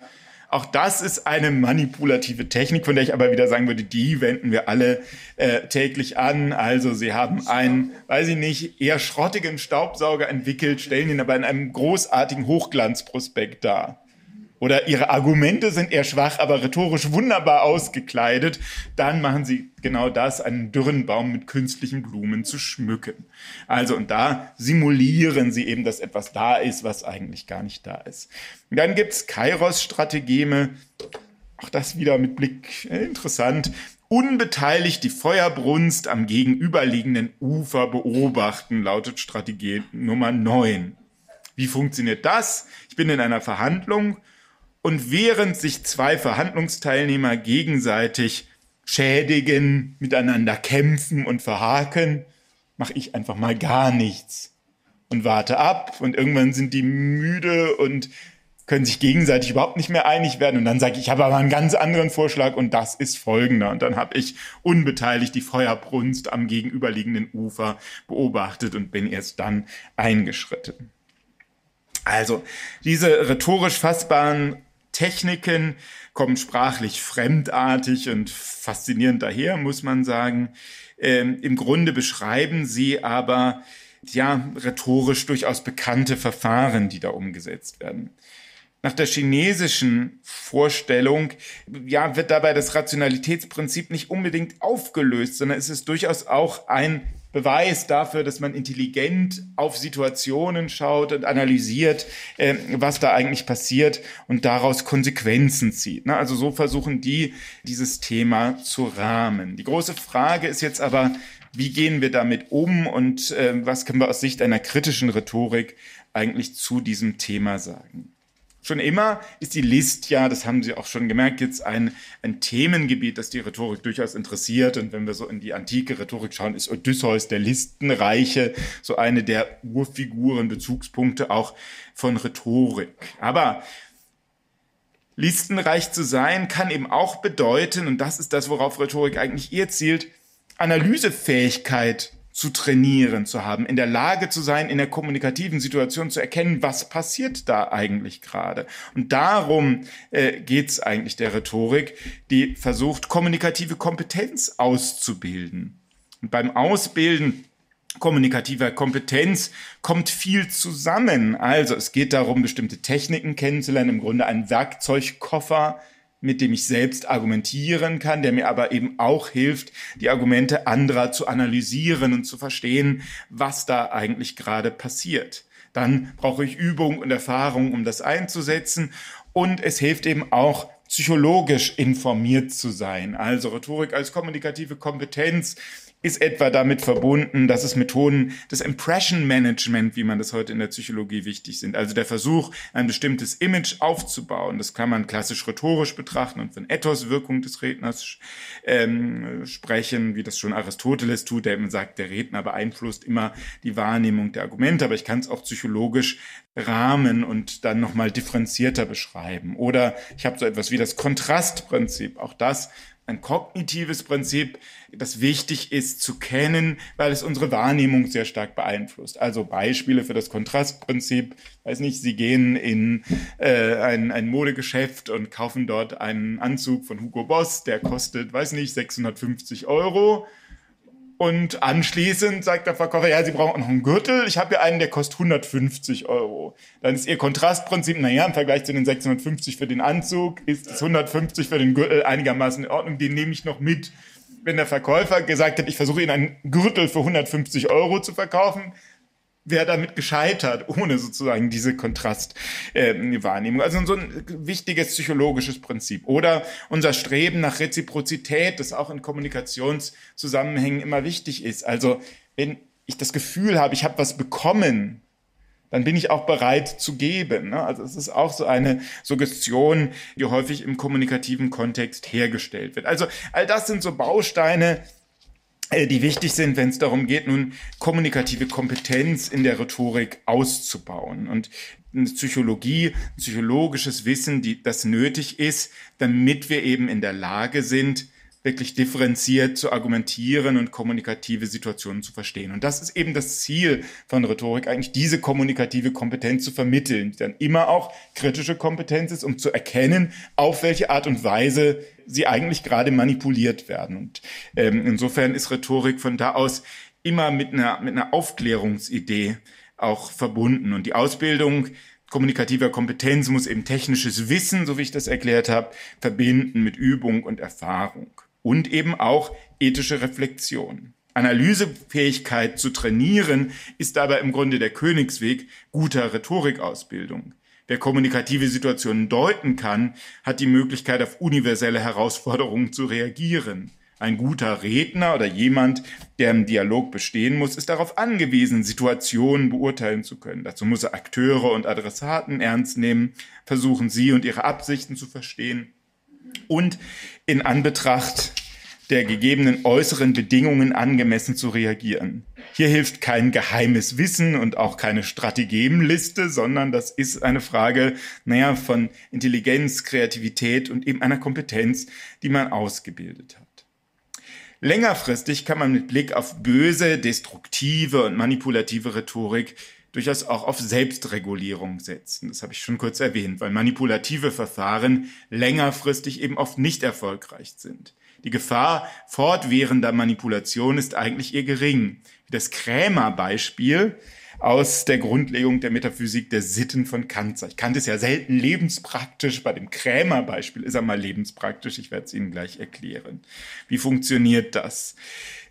Auch das ist eine manipulative Technik, von der ich aber wieder sagen würde, die wenden wir alle äh, täglich an. Also sie haben einen, weiß ich nicht, eher schrottigen Staubsauger entwickelt, stellen ihn aber in einem großartigen Hochglanzprospekt dar oder ihre Argumente sind eher schwach, aber rhetorisch wunderbar ausgekleidet, dann machen sie genau das, einen dürren Baum mit künstlichen Blumen zu schmücken. Also, und da simulieren sie eben, dass etwas da ist, was eigentlich gar nicht da ist. Und dann gibt's Kairos-Strategeme, auch das wieder mit Blick äh, interessant, unbeteiligt die Feuerbrunst am gegenüberliegenden Ufer beobachten, lautet Strategie Nummer 9. Wie funktioniert das? Ich bin in einer Verhandlung und während sich zwei Verhandlungsteilnehmer gegenseitig schädigen, miteinander kämpfen und verhaken, mache ich einfach mal gar nichts und warte ab und irgendwann sind die müde und können sich gegenseitig überhaupt nicht mehr einig werden und dann sage ich, ich habe aber einen ganz anderen Vorschlag und das ist folgender und dann habe ich unbeteiligt die Feuerbrunst am gegenüberliegenden Ufer beobachtet und bin erst dann eingeschritten. Also diese rhetorisch fassbaren Techniken kommen sprachlich fremdartig und faszinierend daher, muss man sagen. Ähm, Im Grunde beschreiben sie aber ja rhetorisch durchaus bekannte Verfahren, die da umgesetzt werden. Nach der chinesischen Vorstellung, ja, wird dabei das Rationalitätsprinzip nicht unbedingt aufgelöst, sondern es ist durchaus auch ein Beweis dafür, dass man intelligent auf Situationen schaut und analysiert, äh, was da eigentlich passiert und daraus Konsequenzen zieht. Ne? Also so versuchen die, dieses Thema zu rahmen. Die große Frage ist jetzt aber, wie gehen wir damit um und äh, was können wir aus Sicht einer kritischen Rhetorik eigentlich zu diesem Thema sagen? Schon immer ist die List ja, das haben Sie auch schon gemerkt, jetzt ein, ein Themengebiet, das die Rhetorik durchaus interessiert. Und wenn wir so in die antike Rhetorik schauen, ist Odysseus der Listenreiche so eine der Urfiguren, Bezugspunkte auch von Rhetorik. Aber listenreich zu sein kann eben auch bedeuten, und das ist das, worauf Rhetorik eigentlich eher zielt, Analysefähigkeit zu trainieren zu haben, in der Lage zu sein, in der kommunikativen Situation zu erkennen, was passiert da eigentlich gerade. Und darum äh, geht es eigentlich der Rhetorik, die versucht, kommunikative Kompetenz auszubilden. Und beim Ausbilden kommunikativer Kompetenz kommt viel zusammen. Also es geht darum, bestimmte Techniken kennenzulernen, im Grunde einen Werkzeugkoffer mit dem ich selbst argumentieren kann, der mir aber eben auch hilft, die Argumente anderer zu analysieren und zu verstehen, was da eigentlich gerade passiert. Dann brauche ich Übung und Erfahrung, um das einzusetzen. Und es hilft eben auch, psychologisch informiert zu sein. Also Rhetorik als kommunikative Kompetenz ist etwa damit verbunden, dass es Methoden des Impression Management, wie man das heute in der Psychologie wichtig sind, also der Versuch, ein bestimmtes Image aufzubauen. Das kann man klassisch rhetorisch betrachten und von Ethos-Wirkung des Redners ähm, sprechen, wie das schon Aristoteles tut, der eben sagt, der Redner beeinflusst immer die Wahrnehmung der Argumente, aber ich kann es auch psychologisch rahmen und dann nochmal differenzierter beschreiben. Oder ich habe so etwas wie das Kontrastprinzip. Auch das ein kognitives Prinzip, das wichtig ist zu kennen, weil es unsere Wahrnehmung sehr stark beeinflusst. Also Beispiele für das Kontrastprinzip, weiß nicht, Sie gehen in äh, ein, ein Modegeschäft und kaufen dort einen Anzug von Hugo Boss, der kostet, weiß nicht, 650 Euro. Und anschließend sagt der Verkäufer, ja, Sie brauchen noch einen Gürtel. Ich habe hier einen, der kostet 150 Euro. Dann ist Ihr Kontrastprinzip, naja, im Vergleich zu den 650 für den Anzug ist es 150 für den Gürtel einigermaßen in Ordnung. Den nehme ich noch mit. Wenn der Verkäufer gesagt hat, ich versuche Ihnen einen Gürtel für 150 Euro zu verkaufen, wäre damit gescheitert, ohne sozusagen diese Kontrastwahrnehmung. Äh, also so ein wichtiges psychologisches Prinzip. Oder unser Streben nach Reziprozität, das auch in Kommunikationszusammenhängen immer wichtig ist. Also wenn ich das Gefühl habe, ich habe was bekommen, dann bin ich auch bereit zu geben. Ne? Also es ist auch so eine Suggestion, die häufig im kommunikativen Kontext hergestellt wird. Also all das sind so Bausteine, die wichtig sind, wenn es darum geht, nun kommunikative Kompetenz in der Rhetorik auszubauen. Und eine Psychologie, ein psychologisches Wissen, die, das nötig ist, damit wir eben in der Lage sind, wirklich differenziert zu argumentieren und kommunikative Situationen zu verstehen. Und das ist eben das Ziel von Rhetorik, eigentlich diese kommunikative Kompetenz zu vermitteln, die dann immer auch kritische Kompetenz ist, um zu erkennen, auf welche Art und Weise sie eigentlich gerade manipuliert werden. Und ähm, insofern ist Rhetorik von da aus immer mit einer, mit einer Aufklärungsidee auch verbunden. Und die Ausbildung kommunikativer Kompetenz muss eben technisches Wissen, so wie ich das erklärt habe, verbinden mit Übung und Erfahrung und eben auch ethische Reflexion. Analysefähigkeit zu trainieren ist dabei im Grunde der Königsweg guter Rhetorikausbildung. Wer kommunikative Situationen deuten kann, hat die Möglichkeit, auf universelle Herausforderungen zu reagieren. Ein guter Redner oder jemand, der im Dialog bestehen muss, ist darauf angewiesen, Situationen beurteilen zu können. Dazu muss er Akteure und Adressaten ernst nehmen, versuchen sie und ihre Absichten zu verstehen und in Anbetracht der gegebenen äußeren Bedingungen angemessen zu reagieren. Hier hilft kein geheimes Wissen und auch keine Strategemenliste, sondern das ist eine Frage, naja, von Intelligenz, Kreativität und eben einer Kompetenz, die man ausgebildet hat. Längerfristig kann man mit Blick auf böse, destruktive und manipulative Rhetorik durchaus auch auf Selbstregulierung setzen. Das habe ich schon kurz erwähnt, weil manipulative Verfahren längerfristig eben oft nicht erfolgreich sind. Die Gefahr fortwährender Manipulation ist eigentlich eher gering. Das Krämer-Beispiel aus der Grundlegung der Metaphysik der Sitten von Kant. Ich kannte es ja selten lebenspraktisch. Bei dem Krämer-Beispiel ist er mal lebenspraktisch. Ich werde es Ihnen gleich erklären. Wie funktioniert das?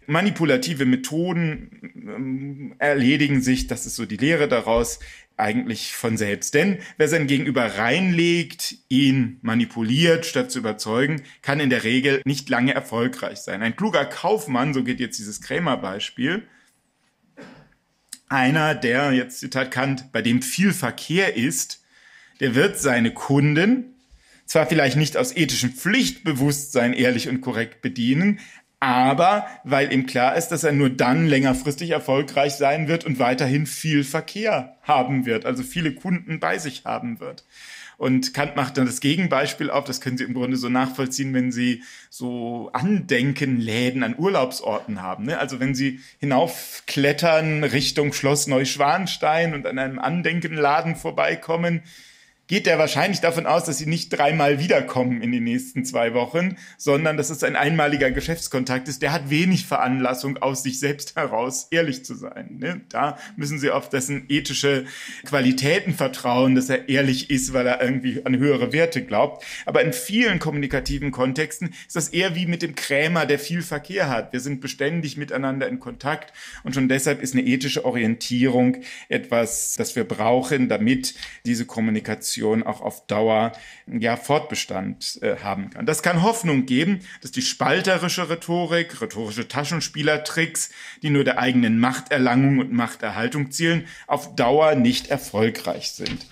Manipulative Methoden ähm, erledigen sich, das ist so die Lehre daraus, eigentlich von selbst. Denn wer sein Gegenüber reinlegt, ihn manipuliert, statt zu überzeugen, kann in der Regel nicht lange erfolgreich sein. Ein kluger Kaufmann, so geht jetzt dieses Krämer-Beispiel, einer, der, jetzt Zitat Kant, bei dem viel Verkehr ist, der wird seine Kunden zwar vielleicht nicht aus ethischem Pflichtbewusstsein ehrlich und korrekt bedienen, aber weil ihm klar ist, dass er nur dann längerfristig erfolgreich sein wird und weiterhin viel Verkehr haben wird, also viele Kunden bei sich haben wird. Und Kant macht dann das Gegenbeispiel auf, das können Sie im Grunde so nachvollziehen, wenn Sie so Andenkenläden an Urlaubsorten haben. Ne? Also wenn Sie hinaufklettern Richtung Schloss Neuschwanstein und an einem Andenkenladen vorbeikommen, geht er wahrscheinlich davon aus, dass sie nicht dreimal wiederkommen in den nächsten zwei Wochen, sondern dass es ein einmaliger Geschäftskontakt ist. Der hat wenig Veranlassung, aus sich selbst heraus ehrlich zu sein. Ne? Da müssen sie auf dessen ethische Qualitäten vertrauen, dass er ehrlich ist, weil er irgendwie an höhere Werte glaubt. Aber in vielen kommunikativen Kontexten ist das eher wie mit dem Krämer, der viel Verkehr hat. Wir sind beständig miteinander in Kontakt und schon deshalb ist eine ethische Orientierung etwas, das wir brauchen, damit diese Kommunikation Diskussion auch auf Dauer ja Fortbestand äh, haben kann. Das kann Hoffnung geben, dass die spalterische Rhetorik, rhetorische Taschenspielertricks, die nur der eigenen Machterlangung und Machterhaltung zielen, auf Dauer nicht erfolgreich sind.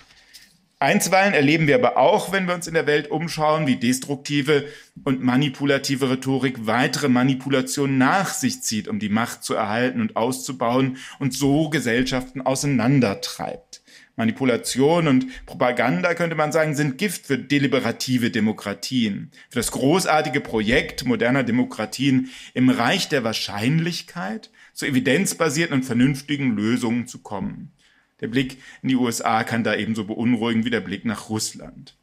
Einstweilen erleben wir aber auch, wenn wir uns in der Welt umschauen, wie destruktive und manipulative Rhetorik weitere Manipulationen nach sich zieht, um die Macht zu erhalten und auszubauen und so Gesellschaften auseinandertreibt. Manipulation und Propaganda, könnte man sagen, sind Gift für deliberative Demokratien, für das großartige Projekt moderner Demokratien im Reich der Wahrscheinlichkeit zu evidenzbasierten und vernünftigen Lösungen zu kommen. Der Blick in die USA kann da ebenso beunruhigen wie der Blick nach Russland.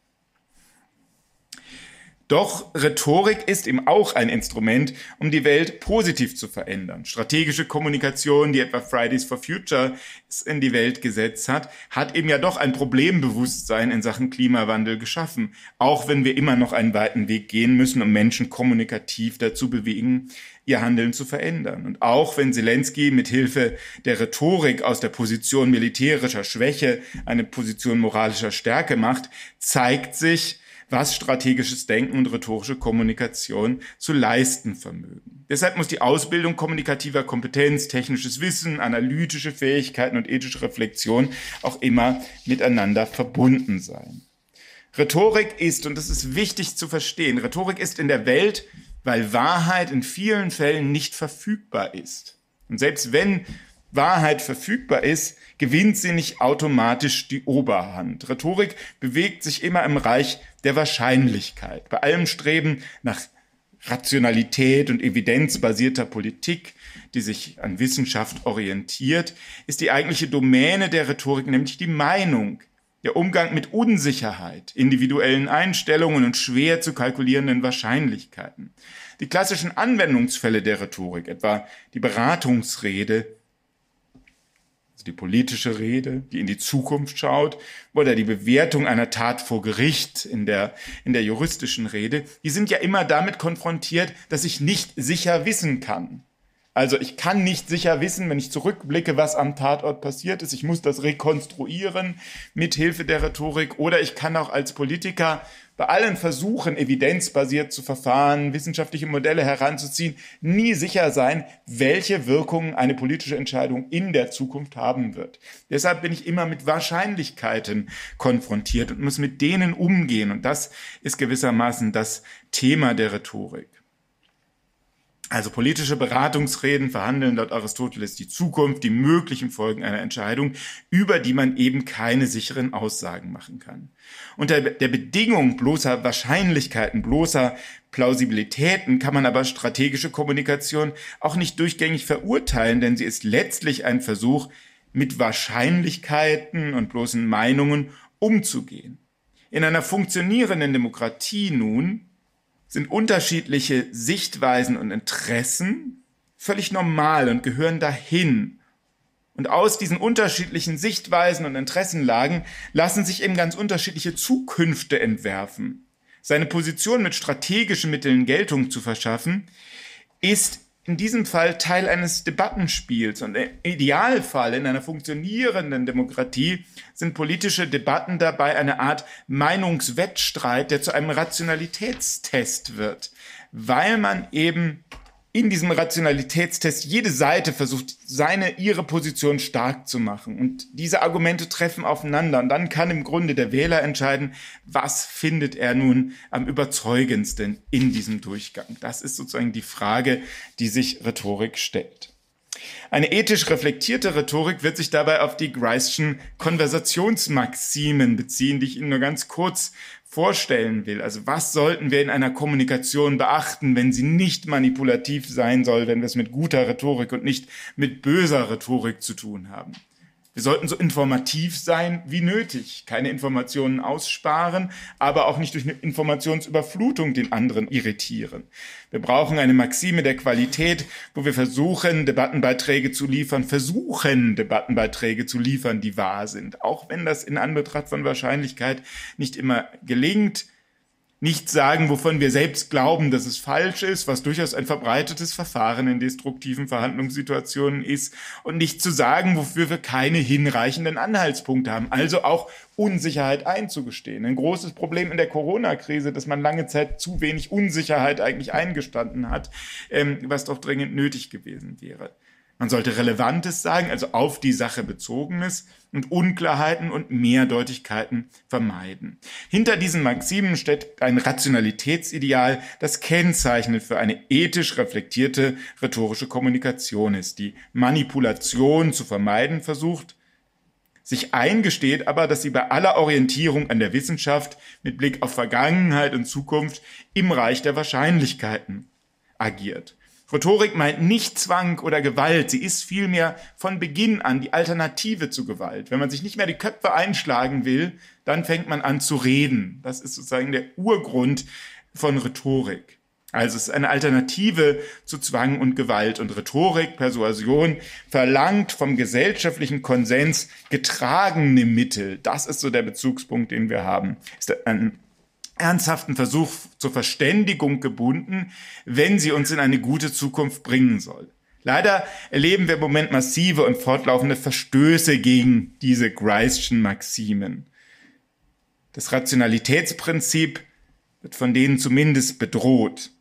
Doch Rhetorik ist eben auch ein Instrument, um die Welt positiv zu verändern. Strategische Kommunikation, die etwa Fridays for Future in die Welt gesetzt hat, hat eben ja doch ein Problembewusstsein in Sachen Klimawandel geschaffen. Auch wenn wir immer noch einen weiten Weg gehen müssen, um Menschen kommunikativ dazu bewegen, ihr Handeln zu verändern. Und auch wenn Zelensky mit Hilfe der Rhetorik aus der Position militärischer Schwäche eine Position moralischer Stärke macht, zeigt sich, was strategisches Denken und rhetorische Kommunikation zu leisten vermögen. Deshalb muss die Ausbildung kommunikativer Kompetenz, technisches Wissen, analytische Fähigkeiten und ethische Reflexion auch immer miteinander verbunden sein. Rhetorik ist, und das ist wichtig zu verstehen, Rhetorik ist in der Welt, weil Wahrheit in vielen Fällen nicht verfügbar ist. Und selbst wenn Wahrheit verfügbar ist, gewinnt sie nicht automatisch die Oberhand. Rhetorik bewegt sich immer im Reich der Wahrscheinlichkeit. Bei allem Streben nach Rationalität und evidenzbasierter Politik, die sich an Wissenschaft orientiert, ist die eigentliche Domäne der Rhetorik nämlich die Meinung, der Umgang mit Unsicherheit, individuellen Einstellungen und schwer zu kalkulierenden Wahrscheinlichkeiten. Die klassischen Anwendungsfälle der Rhetorik, etwa die Beratungsrede, die politische Rede, die in die Zukunft schaut, oder die Bewertung einer Tat vor Gericht in der, in der juristischen Rede, die sind ja immer damit konfrontiert, dass ich nicht sicher wissen kann. Also ich kann nicht sicher wissen, wenn ich zurückblicke, was am Tatort passiert ist. Ich muss das rekonstruieren mit Hilfe der Rhetorik oder ich kann auch als Politiker bei allen Versuchen, evidenzbasiert zu verfahren, wissenschaftliche Modelle heranzuziehen, nie sicher sein, welche Wirkungen eine politische Entscheidung in der Zukunft haben wird. Deshalb bin ich immer mit Wahrscheinlichkeiten konfrontiert und muss mit denen umgehen. Und das ist gewissermaßen das Thema der Rhetorik. Also politische Beratungsreden verhandeln laut Aristoteles die Zukunft, die möglichen Folgen einer Entscheidung, über die man eben keine sicheren Aussagen machen kann. Unter der Bedingung bloßer Wahrscheinlichkeiten, bloßer Plausibilitäten kann man aber strategische Kommunikation auch nicht durchgängig verurteilen, denn sie ist letztlich ein Versuch, mit Wahrscheinlichkeiten und bloßen Meinungen umzugehen. In einer funktionierenden Demokratie nun sind unterschiedliche Sichtweisen und Interessen völlig normal und gehören dahin. Und aus diesen unterschiedlichen Sichtweisen und Interessenlagen lassen sich eben ganz unterschiedliche Zukünfte entwerfen. Seine Position mit strategischen Mitteln Geltung zu verschaffen, ist in diesem Fall Teil eines Debattenspiels. Und im Idealfall in einer funktionierenden Demokratie sind politische Debatten dabei eine Art Meinungswettstreit, der zu einem Rationalitätstest wird, weil man eben in diesem Rationalitätstest jede Seite versucht, seine, ihre Position stark zu machen. Und diese Argumente treffen aufeinander. Und dann kann im Grunde der Wähler entscheiden, was findet er nun am überzeugendsten in diesem Durchgang. Das ist sozusagen die Frage, die sich Rhetorik stellt. Eine ethisch reflektierte Rhetorik wird sich dabei auf die Grice'schen Konversationsmaximen beziehen, die ich Ihnen nur ganz kurz vorstellen will. Also was sollten wir in einer Kommunikation beachten, wenn sie nicht manipulativ sein soll, wenn wir es mit guter Rhetorik und nicht mit böser Rhetorik zu tun haben? Wir sollten so informativ sein wie nötig, keine Informationen aussparen, aber auch nicht durch eine Informationsüberflutung den anderen irritieren. Wir brauchen eine Maxime der Qualität, wo wir versuchen, Debattenbeiträge zu liefern, versuchen, Debattenbeiträge zu liefern, die wahr sind, auch wenn das in Anbetracht von Wahrscheinlichkeit nicht immer gelingt nicht sagen, wovon wir selbst glauben, dass es falsch ist, was durchaus ein verbreitetes Verfahren in destruktiven Verhandlungssituationen ist, und nicht zu sagen, wofür wir keine hinreichenden Anhaltspunkte haben. Also auch Unsicherheit einzugestehen. Ein großes Problem in der Corona-Krise, dass man lange Zeit zu wenig Unsicherheit eigentlich eingestanden hat, ähm, was doch dringend nötig gewesen wäre. Man sollte Relevantes sagen, also auf die Sache bezogenes und Unklarheiten und Mehrdeutigkeiten vermeiden. Hinter diesen Maximen steht ein Rationalitätsideal, das kennzeichnend für eine ethisch reflektierte rhetorische Kommunikation ist, die Manipulation zu vermeiden versucht, sich eingesteht aber, dass sie bei aller Orientierung an der Wissenschaft mit Blick auf Vergangenheit und Zukunft im Reich der Wahrscheinlichkeiten agiert. Rhetorik meint nicht Zwang oder Gewalt, sie ist vielmehr von Beginn an die Alternative zu Gewalt. Wenn man sich nicht mehr die Köpfe einschlagen will, dann fängt man an zu reden. Das ist sozusagen der Urgrund von Rhetorik. Also es ist eine Alternative zu Zwang und Gewalt. Und Rhetorik, Persuasion verlangt vom gesellschaftlichen Konsens getragene Mittel. Das ist so der Bezugspunkt, den wir haben. Ist ein ernsthaften Versuch zur Verständigung gebunden, wenn sie uns in eine gute Zukunft bringen soll. Leider erleben wir im Moment massive und fortlaufende Verstöße gegen diese Grice'schen Maximen. Das Rationalitätsprinzip wird von denen zumindest bedroht.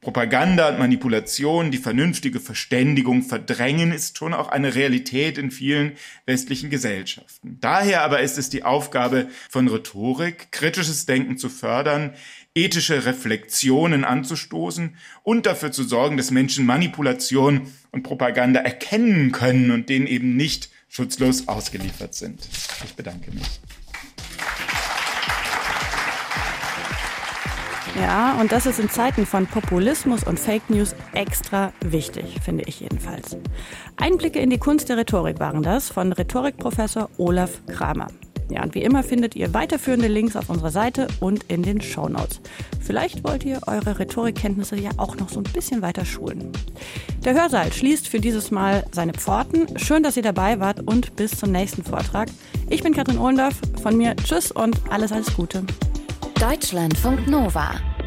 Propaganda und Manipulation, die vernünftige Verständigung verdrängen, ist schon auch eine Realität in vielen westlichen Gesellschaften. Daher aber ist es die Aufgabe von Rhetorik, kritisches Denken zu fördern, ethische Reflexionen anzustoßen und dafür zu sorgen, dass Menschen Manipulation und Propaganda erkennen können und denen eben nicht schutzlos ausgeliefert sind. Ich bedanke mich. Ja, und das ist in Zeiten von Populismus und Fake News extra wichtig, finde ich jedenfalls. Einblicke in die Kunst der Rhetorik waren das von Rhetorikprofessor Olaf Kramer. Ja, und wie immer findet ihr weiterführende Links auf unserer Seite und in den Show Notes. Vielleicht wollt ihr eure Rhetorikkenntnisse ja auch noch so ein bisschen weiter schulen. Der Hörsaal schließt für dieses Mal seine Pforten. Schön, dass ihr dabei wart und bis zum nächsten Vortrag. Ich bin Katrin Ohlendorf. Von mir Tschüss und alles, alles Gute. Deutschlandfunk Nova.